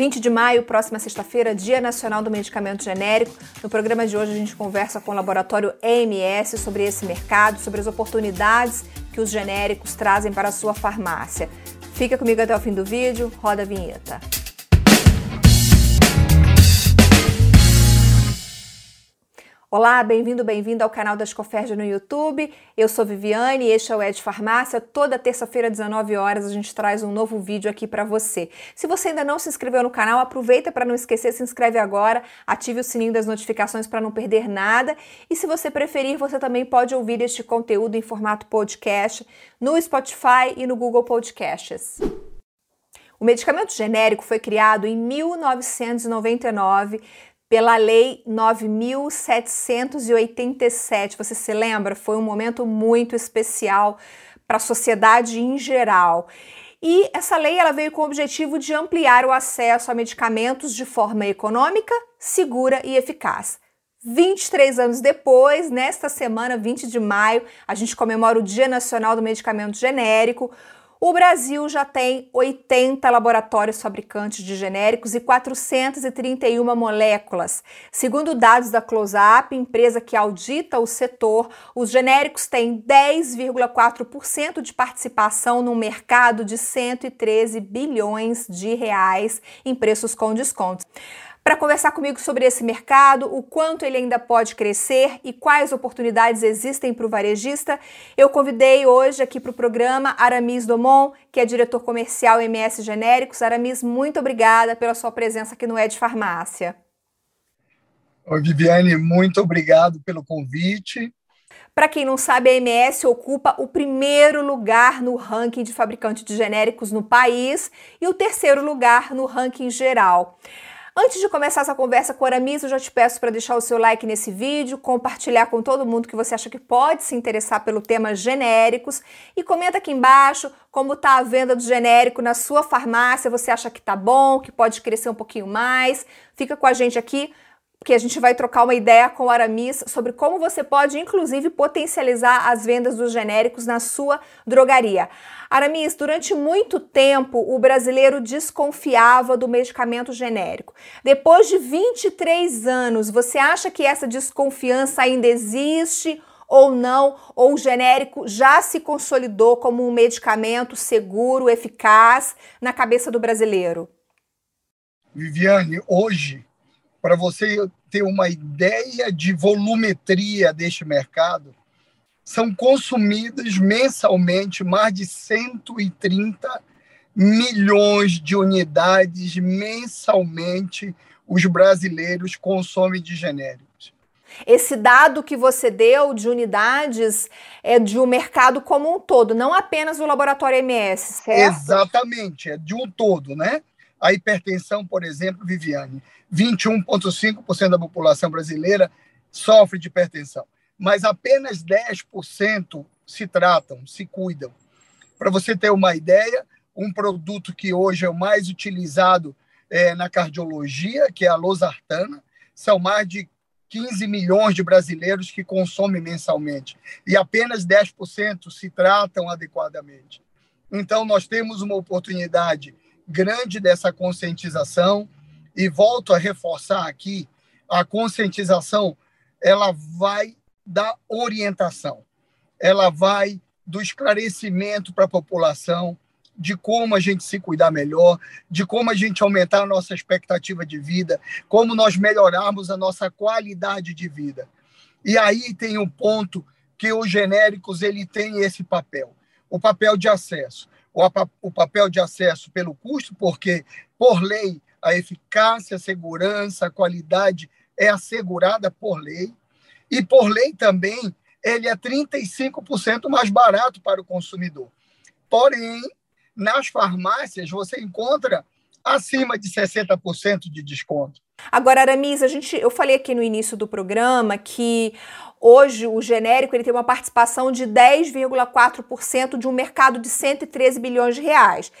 20 de maio, próxima sexta-feira, Dia Nacional do Medicamento Genérico. No programa de hoje a gente conversa com o laboratório EMS sobre esse mercado, sobre as oportunidades que os genéricos trazem para a sua farmácia. Fica comigo até o fim do vídeo, roda a vinheta. Olá, bem-vindo, bem-vindo ao canal da Escoferja no YouTube. Eu sou Viviane e este é o Ed Farmácia. Toda terça-feira, 19 horas, a gente traz um novo vídeo aqui para você. Se você ainda não se inscreveu no canal, aproveita para não esquecer, se inscreve agora, ative o sininho das notificações para não perder nada. E se você preferir, você também pode ouvir este conteúdo em formato podcast no Spotify e no Google Podcasts. O medicamento genérico foi criado em 1999 pela Lei 9787. Você se lembra? Foi um momento muito especial para a sociedade em geral. E essa lei ela veio com o objetivo de ampliar o acesso a medicamentos de forma econômica, segura e eficaz. 23 anos depois, nesta semana, 20 de maio, a gente comemora o Dia Nacional do Medicamento Genérico. O Brasil já tem 80 laboratórios fabricantes de genéricos e 431 moléculas. Segundo dados da Close-Up, empresa que audita o setor, os genéricos têm 10,4% de participação no mercado de 113 bilhões de reais em preços com descontos para conversar comigo sobre esse mercado, o quanto ele ainda pode crescer e quais oportunidades existem para o varejista, eu convidei hoje aqui para o programa Aramis Domon, que é diretor comercial MS Genéricos. Aramis, muito obrigada pela sua presença aqui no Ed Farmácia. Oi, Viviane, muito obrigado pelo convite. Para quem não sabe, a MS ocupa o primeiro lugar no ranking de fabricante de genéricos no país e o terceiro lugar no ranking geral. Antes de começar essa conversa com a Aramis, eu já te peço para deixar o seu like nesse vídeo, compartilhar com todo mundo que você acha que pode se interessar pelo tema genéricos e comenta aqui embaixo como está a venda do genérico na sua farmácia, você acha que tá bom, que pode crescer um pouquinho mais. Fica com a gente aqui que a gente vai trocar uma ideia com o Aramis sobre como você pode, inclusive, potencializar as vendas dos genéricos na sua drogaria. Aramis, durante muito tempo o brasileiro desconfiava do medicamento genérico. Depois de 23 anos, você acha que essa desconfiança ainda existe ou não? Ou o genérico já se consolidou como um medicamento seguro, eficaz na cabeça do brasileiro? Viviane, hoje para você ter uma ideia de volumetria deste mercado, são consumidas mensalmente mais de 130 milhões de unidades mensalmente os brasileiros consomem de genéricos. Esse dado que você deu de unidades é de um mercado como um todo, não apenas o laboratório MS, certo? Exatamente, é de um todo, né? A hipertensão, por exemplo, Viviane, 21,5% da população brasileira sofre de hipertensão, mas apenas 10% se tratam, se cuidam. Para você ter uma ideia, um produto que hoje é o mais utilizado é, na cardiologia, que é a losartana, são mais de 15 milhões de brasileiros que consomem mensalmente e apenas 10% se tratam adequadamente. Então, nós temos uma oportunidade grande dessa conscientização e volto a reforçar aqui, a conscientização ela vai da orientação, ela vai do esclarecimento para a população de como a gente se cuidar melhor, de como a gente aumentar a nossa expectativa de vida, como nós melhorarmos a nossa qualidade de vida. E aí tem um ponto que os genéricos ele tem esse papel, o papel de acesso o, papel de acesso pelo custo, porque, por lei, a eficácia, a segurança, a qualidade é assegurada por lei. E, por lei também, ele é 35% mais barato para o consumidor. Porém, nas farmácias, você encontra acima de 60% de desconto. Agora, Aramis, a gente, eu falei aqui no início do programa que hoje o genérico ele tem uma participação de 10,4% de um mercado de 113 bilhões de reais.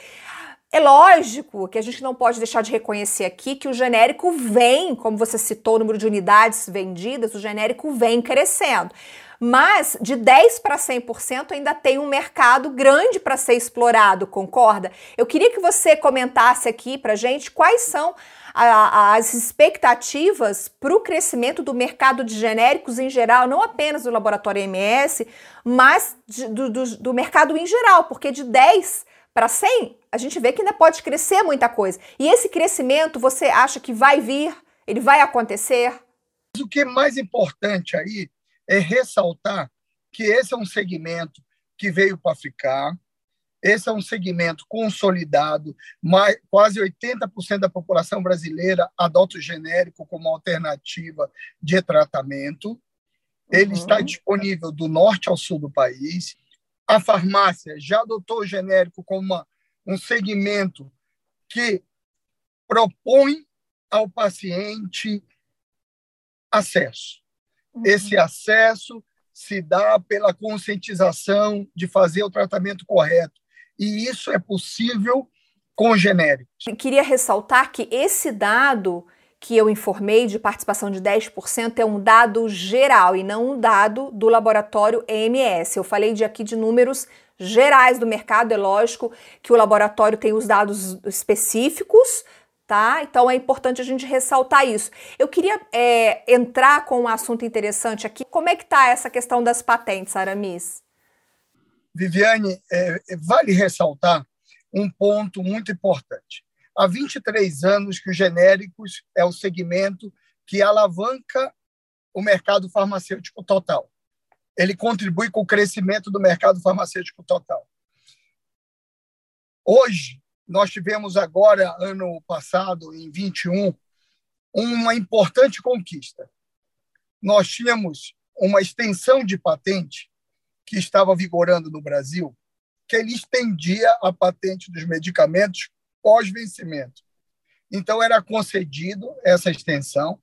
É lógico que a gente não pode deixar de reconhecer aqui que o genérico vem, como você citou o número de unidades vendidas, o genérico vem crescendo. Mas de 10 para 100% ainda tem um mercado grande para ser explorado, concorda? Eu queria que você comentasse aqui para gente quais são a, as expectativas para o crescimento do mercado de genéricos em geral, não apenas do laboratório MS, mas de, do, do, do mercado em geral, porque de 10 para 100, a gente vê que ainda pode crescer muita coisa. E esse crescimento, você acha que vai vir? Ele vai acontecer? O que é mais importante aí é ressaltar que esse é um segmento que veio para ficar, esse é um segmento consolidado, mais, quase 80% da população brasileira adota o genérico como alternativa de tratamento. Ele uhum. está disponível do norte ao sul do país. A farmácia já adotou o genérico como uma, um segmento que propõe ao paciente acesso. Uhum. Esse acesso se dá pela conscientização de fazer o tratamento correto. E isso é possível com genéricos. queria ressaltar que esse dado que eu informei de participação de 10% é um dado geral e não um dado do laboratório EMS. Eu falei de aqui de números gerais do mercado, é lógico que o laboratório tem os dados específicos, tá? Então é importante a gente ressaltar isso. Eu queria é, entrar com um assunto interessante aqui. Como é que está essa questão das patentes, Aramis? Viviane, é, vale ressaltar um ponto muito importante há 23 anos que os genéricos é o segmento que alavanca o mercado farmacêutico total. Ele contribui com o crescimento do mercado farmacêutico total. Hoje, nós tivemos agora, ano passado, em 21, uma importante conquista. Nós tínhamos uma extensão de patente que estava vigorando no Brasil, que ele estendia a patente dos medicamentos pós-vencimento. Então, era concedido essa extensão,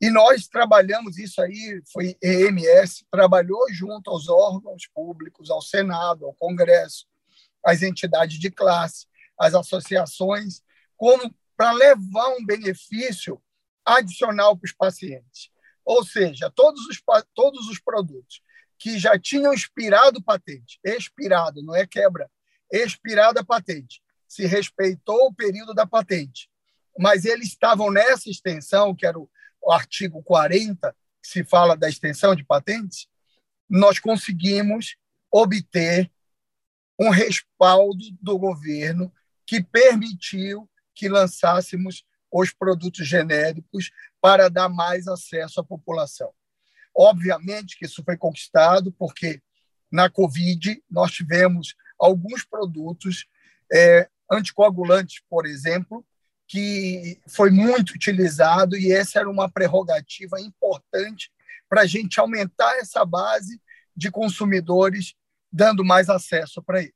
e nós trabalhamos isso aí, foi EMS, trabalhou junto aos órgãos públicos, ao Senado, ao Congresso, às entidades de classe, às associações, como para levar um benefício adicional para os pacientes. Ou seja, todos os, todos os produtos que já tinham expirado patente, expirado, não é quebra, expirada patente, se respeitou o período da patente, mas eles estavam nessa extensão, que era o, o artigo 40, que se fala da extensão de patentes, nós conseguimos obter um respaldo do governo que permitiu que lançássemos os produtos genéricos para dar mais acesso à população. Obviamente que isso foi conquistado porque na Covid nós tivemos alguns produtos é, anticoagulantes, por exemplo, que foi muito utilizado e essa era uma prerrogativa importante para a gente aumentar essa base de consumidores dando mais acesso para eles.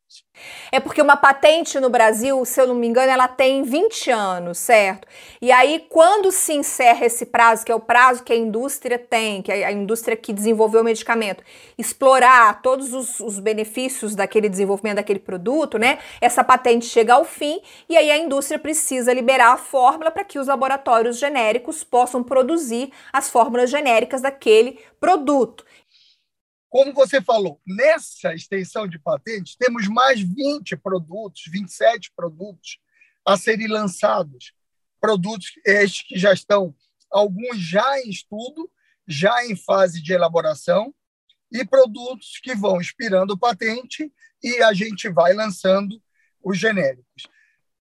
É porque uma patente no Brasil, se eu não me engano, ela tem 20 anos, certo? E aí, quando se encerra esse prazo, que é o prazo que a indústria tem, que a indústria que desenvolveu o medicamento, explorar todos os, os benefícios daquele desenvolvimento daquele produto, né? Essa patente chega ao fim e aí a indústria precisa liberar a fórmula para que os laboratórios genéricos possam produzir as fórmulas genéricas daquele produto. Como você falou, nessa extensão de patentes, temos mais 20 produtos, 27 produtos a serem lançados. Produtos estes que já estão, alguns já em estudo, já em fase de elaboração, e produtos que vão expirando patente e a gente vai lançando os genéricos.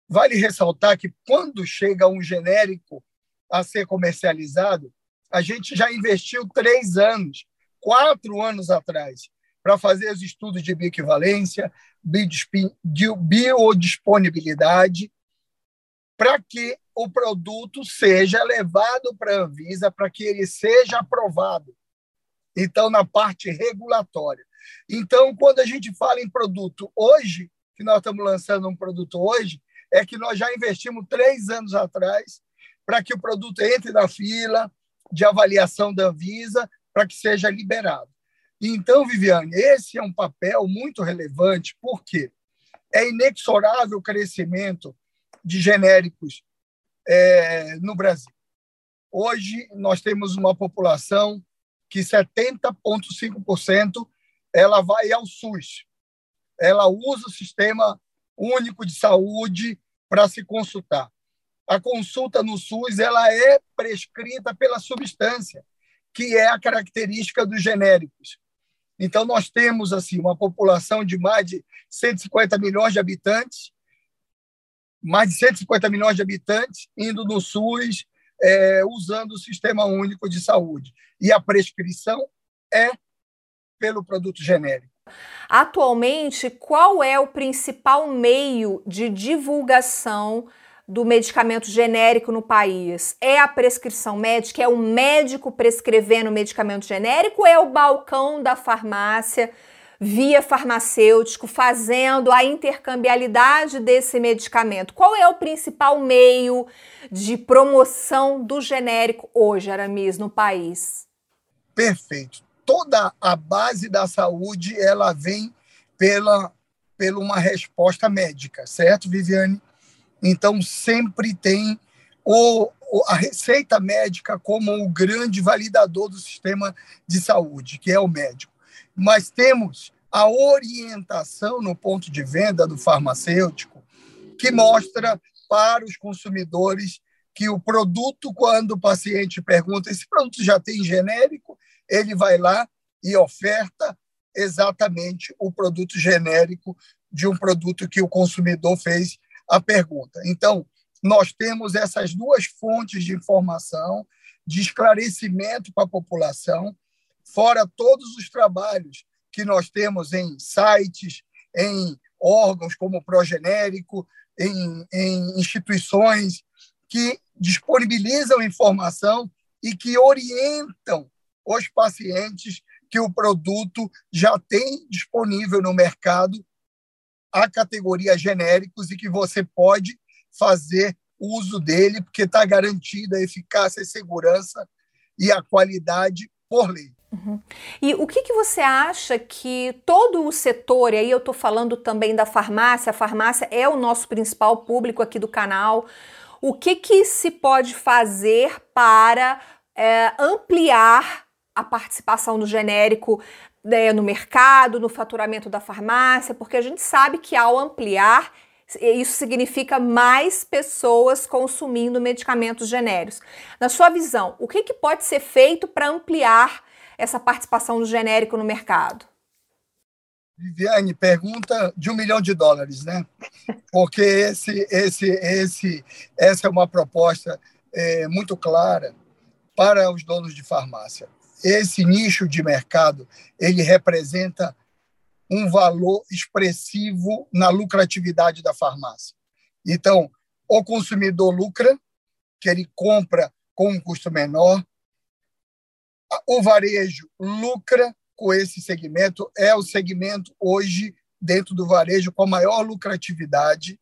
Vale ressaltar que quando chega um genérico a ser comercializado, a gente já investiu três anos quatro anos atrás para fazer os estudos de bioequivalência, biodisponibilidade, para que o produto seja levado para a Anvisa, para que ele seja aprovado. Então, na parte regulatória. Então, quando a gente fala em produto hoje, que nós estamos lançando um produto hoje, é que nós já investimos três anos atrás para que o produto entre na fila de avaliação da Anvisa para que seja liberado. Então, Viviane, esse é um papel muito relevante, porque é inexorável o crescimento de genéricos é, no Brasil. Hoje, nós temos uma população que 70,5% ela vai ao SUS. Ela usa o sistema único de saúde para se consultar. A consulta no SUS ela é prescrita pela substância, que é a característica dos genéricos. Então, nós temos assim uma população de mais de 150 milhões de habitantes, mais de 150 milhões de habitantes indo no SUS, é, usando o Sistema Único de Saúde. E a prescrição é pelo produto genérico. Atualmente, qual é o principal meio de divulgação do medicamento genérico no país? É a prescrição médica? É o médico prescrevendo medicamento genérico? É o balcão da farmácia via farmacêutico fazendo a intercambialidade desse medicamento? Qual é o principal meio de promoção do genérico hoje, Aramis, no país? Perfeito. Toda a base da saúde ela vem pela, pela uma resposta médica, certo, Viviane? Então, sempre tem o, a receita médica como o grande validador do sistema de saúde, que é o médico. Mas temos a orientação no ponto de venda do farmacêutico, que mostra para os consumidores que o produto, quando o paciente pergunta, esse produto já tem genérico, ele vai lá e oferta exatamente o produto genérico de um produto que o consumidor fez a pergunta. Então, nós temos essas duas fontes de informação, de esclarecimento para a população, fora todos os trabalhos que nós temos em sites, em órgãos como o Progenérico, em, em instituições que disponibilizam informação e que orientam os pacientes que o produto já tem disponível no mercado a categoria genéricos e que você pode fazer uso dele, porque está garantida a eficácia e segurança e a qualidade por lei. Uhum. E o que, que você acha que todo o setor, e aí eu estou falando também da farmácia, a farmácia é o nosso principal público aqui do canal, o que, que se pode fazer para é, ampliar a participação do genérico né, no mercado, no faturamento da farmácia, porque a gente sabe que ao ampliar, isso significa mais pessoas consumindo medicamentos genéricos. Na sua visão, o que, que pode ser feito para ampliar essa participação do genérico no mercado? Viviane, pergunta de um milhão de dólares, né? Porque esse, esse, esse, essa é uma proposta é, muito clara para os donos de farmácia esse nicho de mercado ele representa um valor expressivo na lucratividade da farmácia. Então, o consumidor lucra, que ele compra com um custo menor, o varejo lucra com esse segmento, é o segmento hoje dentro do varejo com a maior lucratividade,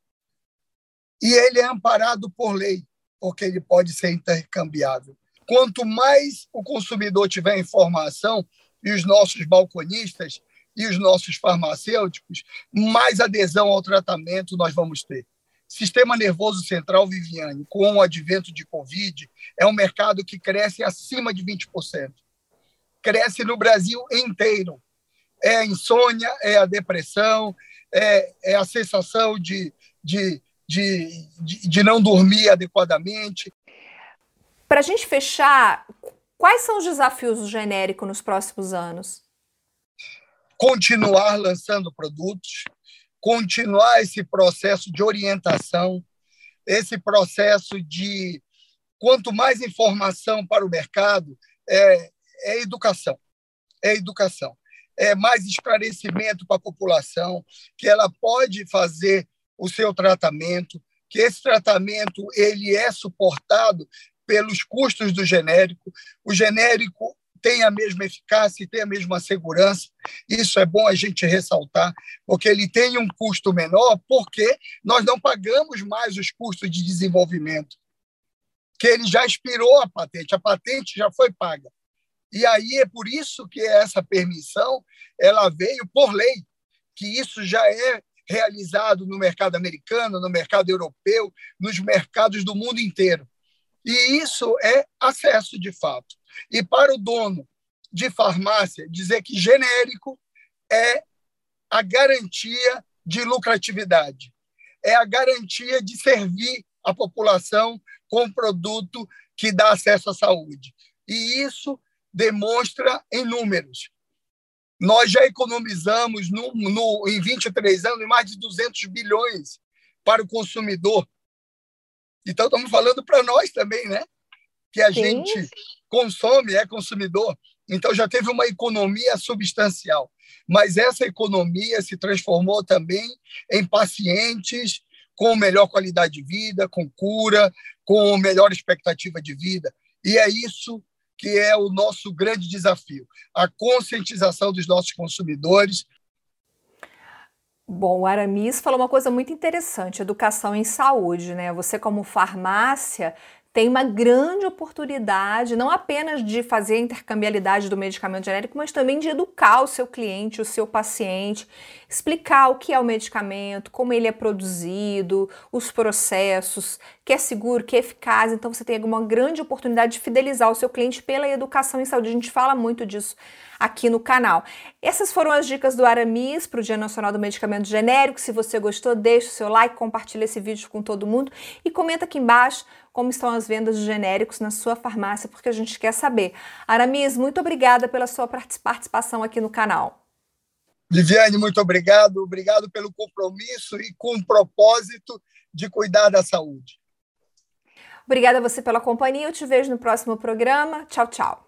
e ele é amparado por lei, porque ele pode ser intercambiável. Quanto mais o consumidor tiver informação, e os nossos balconistas e os nossos farmacêuticos, mais adesão ao tratamento nós vamos ter. Sistema nervoso central, Viviane, com o advento de Covid, é um mercado que cresce acima de 20%. Cresce no Brasil inteiro. É a insônia, é a depressão, é, é a sensação de, de, de, de, de não dormir adequadamente, para a gente fechar, quais são os desafios do genérico nos próximos anos? Continuar lançando produtos, continuar esse processo de orientação, esse processo de quanto mais informação para o mercado é, é educação, é educação, é mais esclarecimento para a população que ela pode fazer o seu tratamento, que esse tratamento ele é suportado pelos custos do genérico. O genérico tem a mesma eficácia e tem a mesma segurança. Isso é bom a gente ressaltar, porque ele tem um custo menor, porque nós não pagamos mais os custos de desenvolvimento, que ele já expirou a patente, a patente já foi paga. E aí é por isso que essa permissão ela veio por lei, que isso já é realizado no mercado americano, no mercado europeu, nos mercados do mundo inteiro. E isso é acesso de fato. E para o dono de farmácia dizer que genérico é a garantia de lucratividade, é a garantia de servir a população com produto que dá acesso à saúde. E isso demonstra em números. Nós já economizamos no, no, em 23 anos mais de 200 bilhões para o consumidor. Então, estamos falando para nós também, né? Que a Sim. gente consome, é consumidor. Então, já teve uma economia substancial. Mas essa economia se transformou também em pacientes com melhor qualidade de vida, com cura, com melhor expectativa de vida. E é isso que é o nosso grande desafio, a conscientização dos nossos consumidores. Bom, o Aramis falou uma coisa muito interessante, educação em saúde, né? Você como farmácia tem uma grande oportunidade, não apenas de fazer a intercambialidade do medicamento genérico, mas também de educar o seu cliente, o seu paciente, explicar o que é o medicamento, como ele é produzido, os processos, que é seguro, que é eficaz. Então você tem uma grande oportunidade de fidelizar o seu cliente pela educação em saúde. A gente fala muito disso aqui no canal. Essas foram as dicas do Aramis para o Dia Nacional do Medicamento Genérico. Se você gostou, deixe o seu like, compartilhe esse vídeo com todo mundo e comenta aqui embaixo como estão as vendas de genéricos na sua farmácia, porque a gente quer saber. Aramis, muito obrigada pela sua participação aqui no canal. Viviane, muito obrigado. Obrigado pelo compromisso e com o propósito de cuidar da saúde. Obrigada a você pela companhia. Eu te vejo no próximo programa. Tchau, tchau.